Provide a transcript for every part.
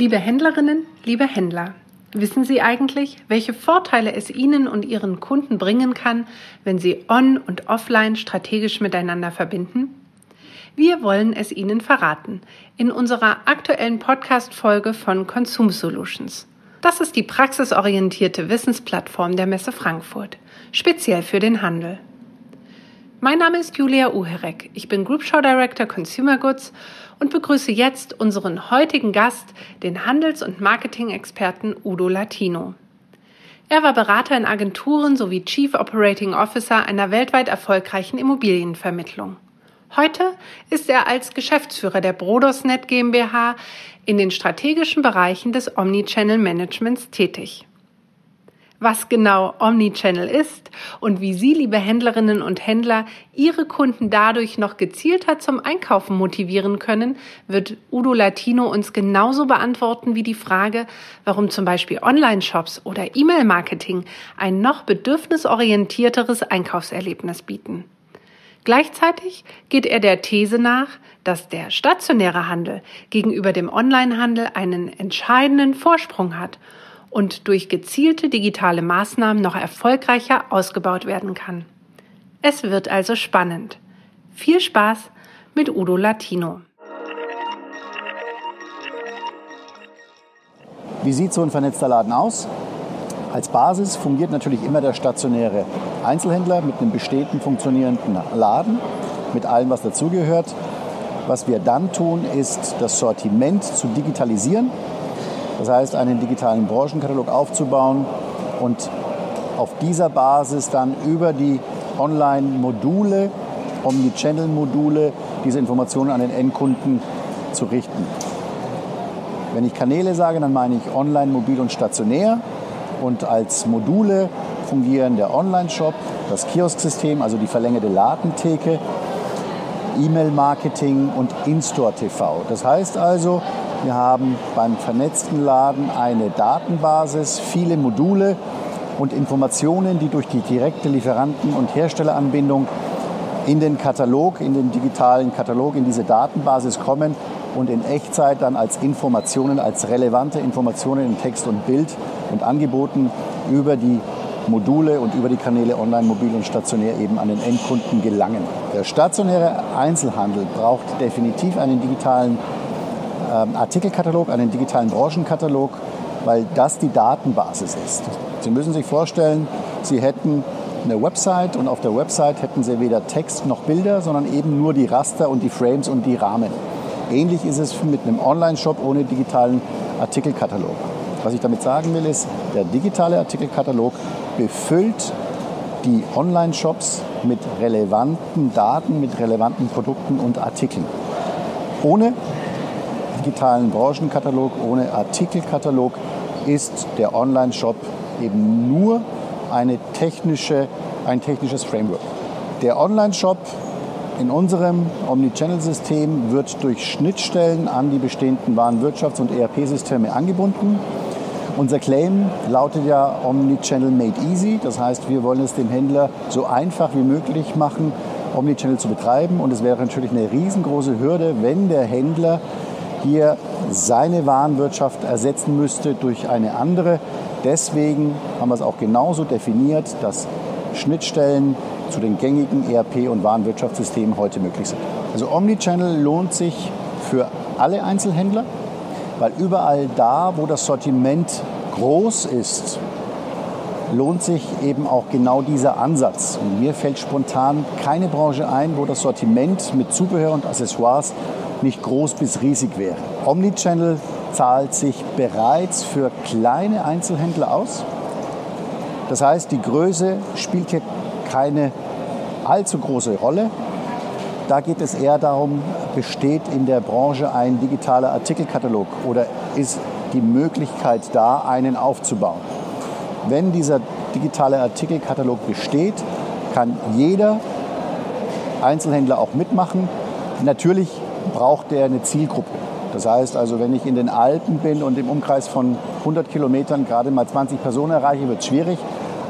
Liebe Händlerinnen, liebe Händler, wissen Sie eigentlich, welche Vorteile es Ihnen und Ihren Kunden bringen kann, wenn Sie on und offline strategisch miteinander verbinden? Wir wollen es Ihnen verraten in unserer aktuellen Podcast-Folge von Consum Solutions. Das ist die praxisorientierte Wissensplattform der Messe Frankfurt, speziell für den Handel. Mein Name ist Julia Uherek. Ich bin Group Show Director Consumer Goods und begrüße jetzt unseren heutigen Gast, den Handels- und Marketing-Experten Udo Latino. Er war Berater in Agenturen sowie Chief Operating Officer einer weltweit erfolgreichen Immobilienvermittlung. Heute ist er als Geschäftsführer der Brodosnet GmbH in den strategischen Bereichen des Omnichannel Managements tätig. Was genau Omnichannel ist und wie Sie, liebe Händlerinnen und Händler, Ihre Kunden dadurch noch gezielter zum Einkaufen motivieren können, wird Udo Latino uns genauso beantworten wie die Frage, warum zum Beispiel Online-Shops oder E-Mail-Marketing ein noch bedürfnisorientierteres Einkaufserlebnis bieten. Gleichzeitig geht er der These nach, dass der stationäre Handel gegenüber dem Onlinehandel einen entscheidenden Vorsprung hat und durch gezielte digitale Maßnahmen noch erfolgreicher ausgebaut werden kann. Es wird also spannend. Viel Spaß mit Udo Latino. Wie sieht so ein vernetzter Laden aus? Als Basis fungiert natürlich immer der stationäre Einzelhändler mit einem bestehenden funktionierenden Laden, mit allem, was dazugehört. Was wir dann tun, ist das Sortiment zu digitalisieren das heißt, einen digitalen Branchenkatalog aufzubauen und auf dieser Basis dann über die Online-Module, Omnichannel-Module, diese Informationen an den Endkunden zu richten. Wenn ich Kanäle sage, dann meine ich online, mobil und stationär. Und als Module fungieren der Online-Shop, das Kiosksystem, also die verlängerte Ladentheke, E-Mail-Marketing und In-Store-TV. Das heißt also, wir haben beim vernetzten Laden eine Datenbasis, viele Module und Informationen, die durch die direkte Lieferanten- und Herstelleranbindung in den Katalog, in den digitalen Katalog, in diese Datenbasis kommen und in Echtzeit dann als Informationen, als relevante Informationen in Text und Bild und Angeboten über die Module und über die Kanäle online, mobil und stationär eben an den Endkunden gelangen. Der stationäre Einzelhandel braucht definitiv einen digitalen ähm, Artikelkatalog, einen digitalen Branchenkatalog, weil das die Datenbasis ist. Sie müssen sich vorstellen, Sie hätten eine Website und auf der Website hätten Sie weder Text noch Bilder, sondern eben nur die Raster und die Frames und die Rahmen. Ähnlich ist es mit einem Online-Shop ohne digitalen Artikelkatalog. Was ich damit sagen will, ist, der digitale Artikelkatalog befüllt die Online-Shops mit relevanten Daten, mit relevanten Produkten und Artikeln. Ohne digitalen Branchenkatalog, ohne Artikelkatalog ist der Online-Shop eben nur eine technische, ein technisches Framework. Der Online-Shop in unserem Omnichannel-System wird durch Schnittstellen an die bestehenden Warenwirtschafts- und ERP-Systeme angebunden. Unser Claim lautet ja Omnichannel Made Easy. Das heißt, wir wollen es dem Händler so einfach wie möglich machen, Omnichannel zu betreiben. Und es wäre natürlich eine riesengroße Hürde, wenn der Händler hier seine Warenwirtschaft ersetzen müsste durch eine andere. Deswegen haben wir es auch genauso definiert, dass Schnittstellen zu den gängigen ERP- und Warenwirtschaftssystemen heute möglich sind. Also Omnichannel lohnt sich für alle Einzelhändler, weil überall da, wo das Sortiment groß ist, lohnt sich eben auch genau dieser Ansatz. Und mir fällt spontan keine Branche ein, wo das Sortiment mit Zubehör und Accessoires nicht groß bis riesig wäre. Omnichannel zahlt sich bereits für kleine Einzelhändler aus. Das heißt, die Größe spielt hier keine allzu große Rolle. Da geht es eher darum, besteht in der Branche ein digitaler Artikelkatalog oder ist die Möglichkeit da, einen aufzubauen. Wenn dieser digitale Artikelkatalog besteht, kann jeder Einzelhändler auch mitmachen. Natürlich braucht der eine Zielgruppe. Das heißt also, wenn ich in den Alpen bin und im Umkreis von 100 Kilometern gerade mal 20 Personen erreiche, wird es schwierig.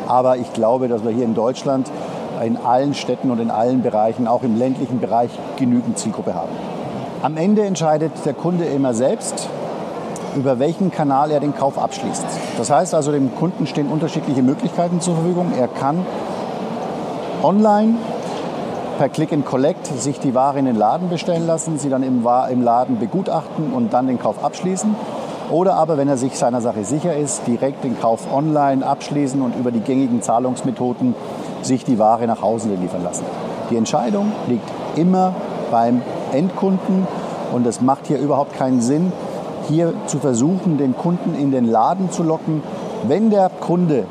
Aber ich glaube, dass wir hier in Deutschland in allen Städten und in allen Bereichen, auch im ländlichen Bereich, genügend Zielgruppe haben. Am Ende entscheidet der Kunde immer selbst. über welchen Kanal er den Kauf abschließt. Das heißt also, dem Kunden stehen unterschiedliche Möglichkeiten zur Verfügung. Er kann online per Click and Collect sich die Ware in den Laden bestellen lassen, sie dann im, im Laden begutachten und dann den Kauf abschließen. Oder aber, wenn er sich seiner Sache sicher ist, direkt den Kauf online abschließen und über die gängigen Zahlungsmethoden sich die Ware nach Hause liefern lassen. Die Entscheidung liegt immer beim Endkunden und es macht hier überhaupt keinen Sinn, hier zu versuchen, den Kunden in den Laden zu locken. Wenn der Kunde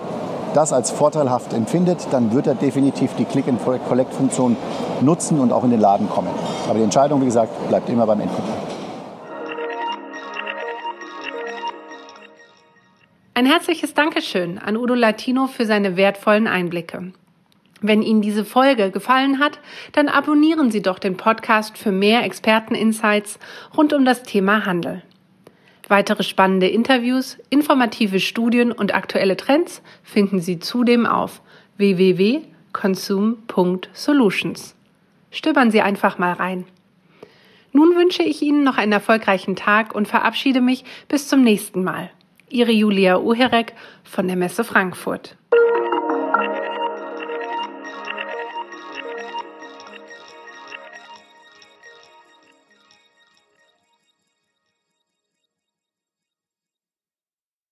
das als vorteilhaft empfindet, dann wird er definitiv die Click-and-Collect-Funktion nutzen und auch in den Laden kommen. Aber die Entscheidung, wie gesagt, bleibt immer beim Endkunden. Ein herzliches Dankeschön an Udo Latino für seine wertvollen Einblicke. Wenn Ihnen diese Folge gefallen hat, dann abonnieren Sie doch den Podcast für mehr Experteninsights rund um das Thema Handel. Weitere spannende Interviews, informative Studien und aktuelle Trends finden Sie zudem auf www.consume.solutions. Stöbern Sie einfach mal rein. Nun wünsche ich Ihnen noch einen erfolgreichen Tag und verabschiede mich bis zum nächsten Mal. Ihre Julia Uherek von der Messe Frankfurt.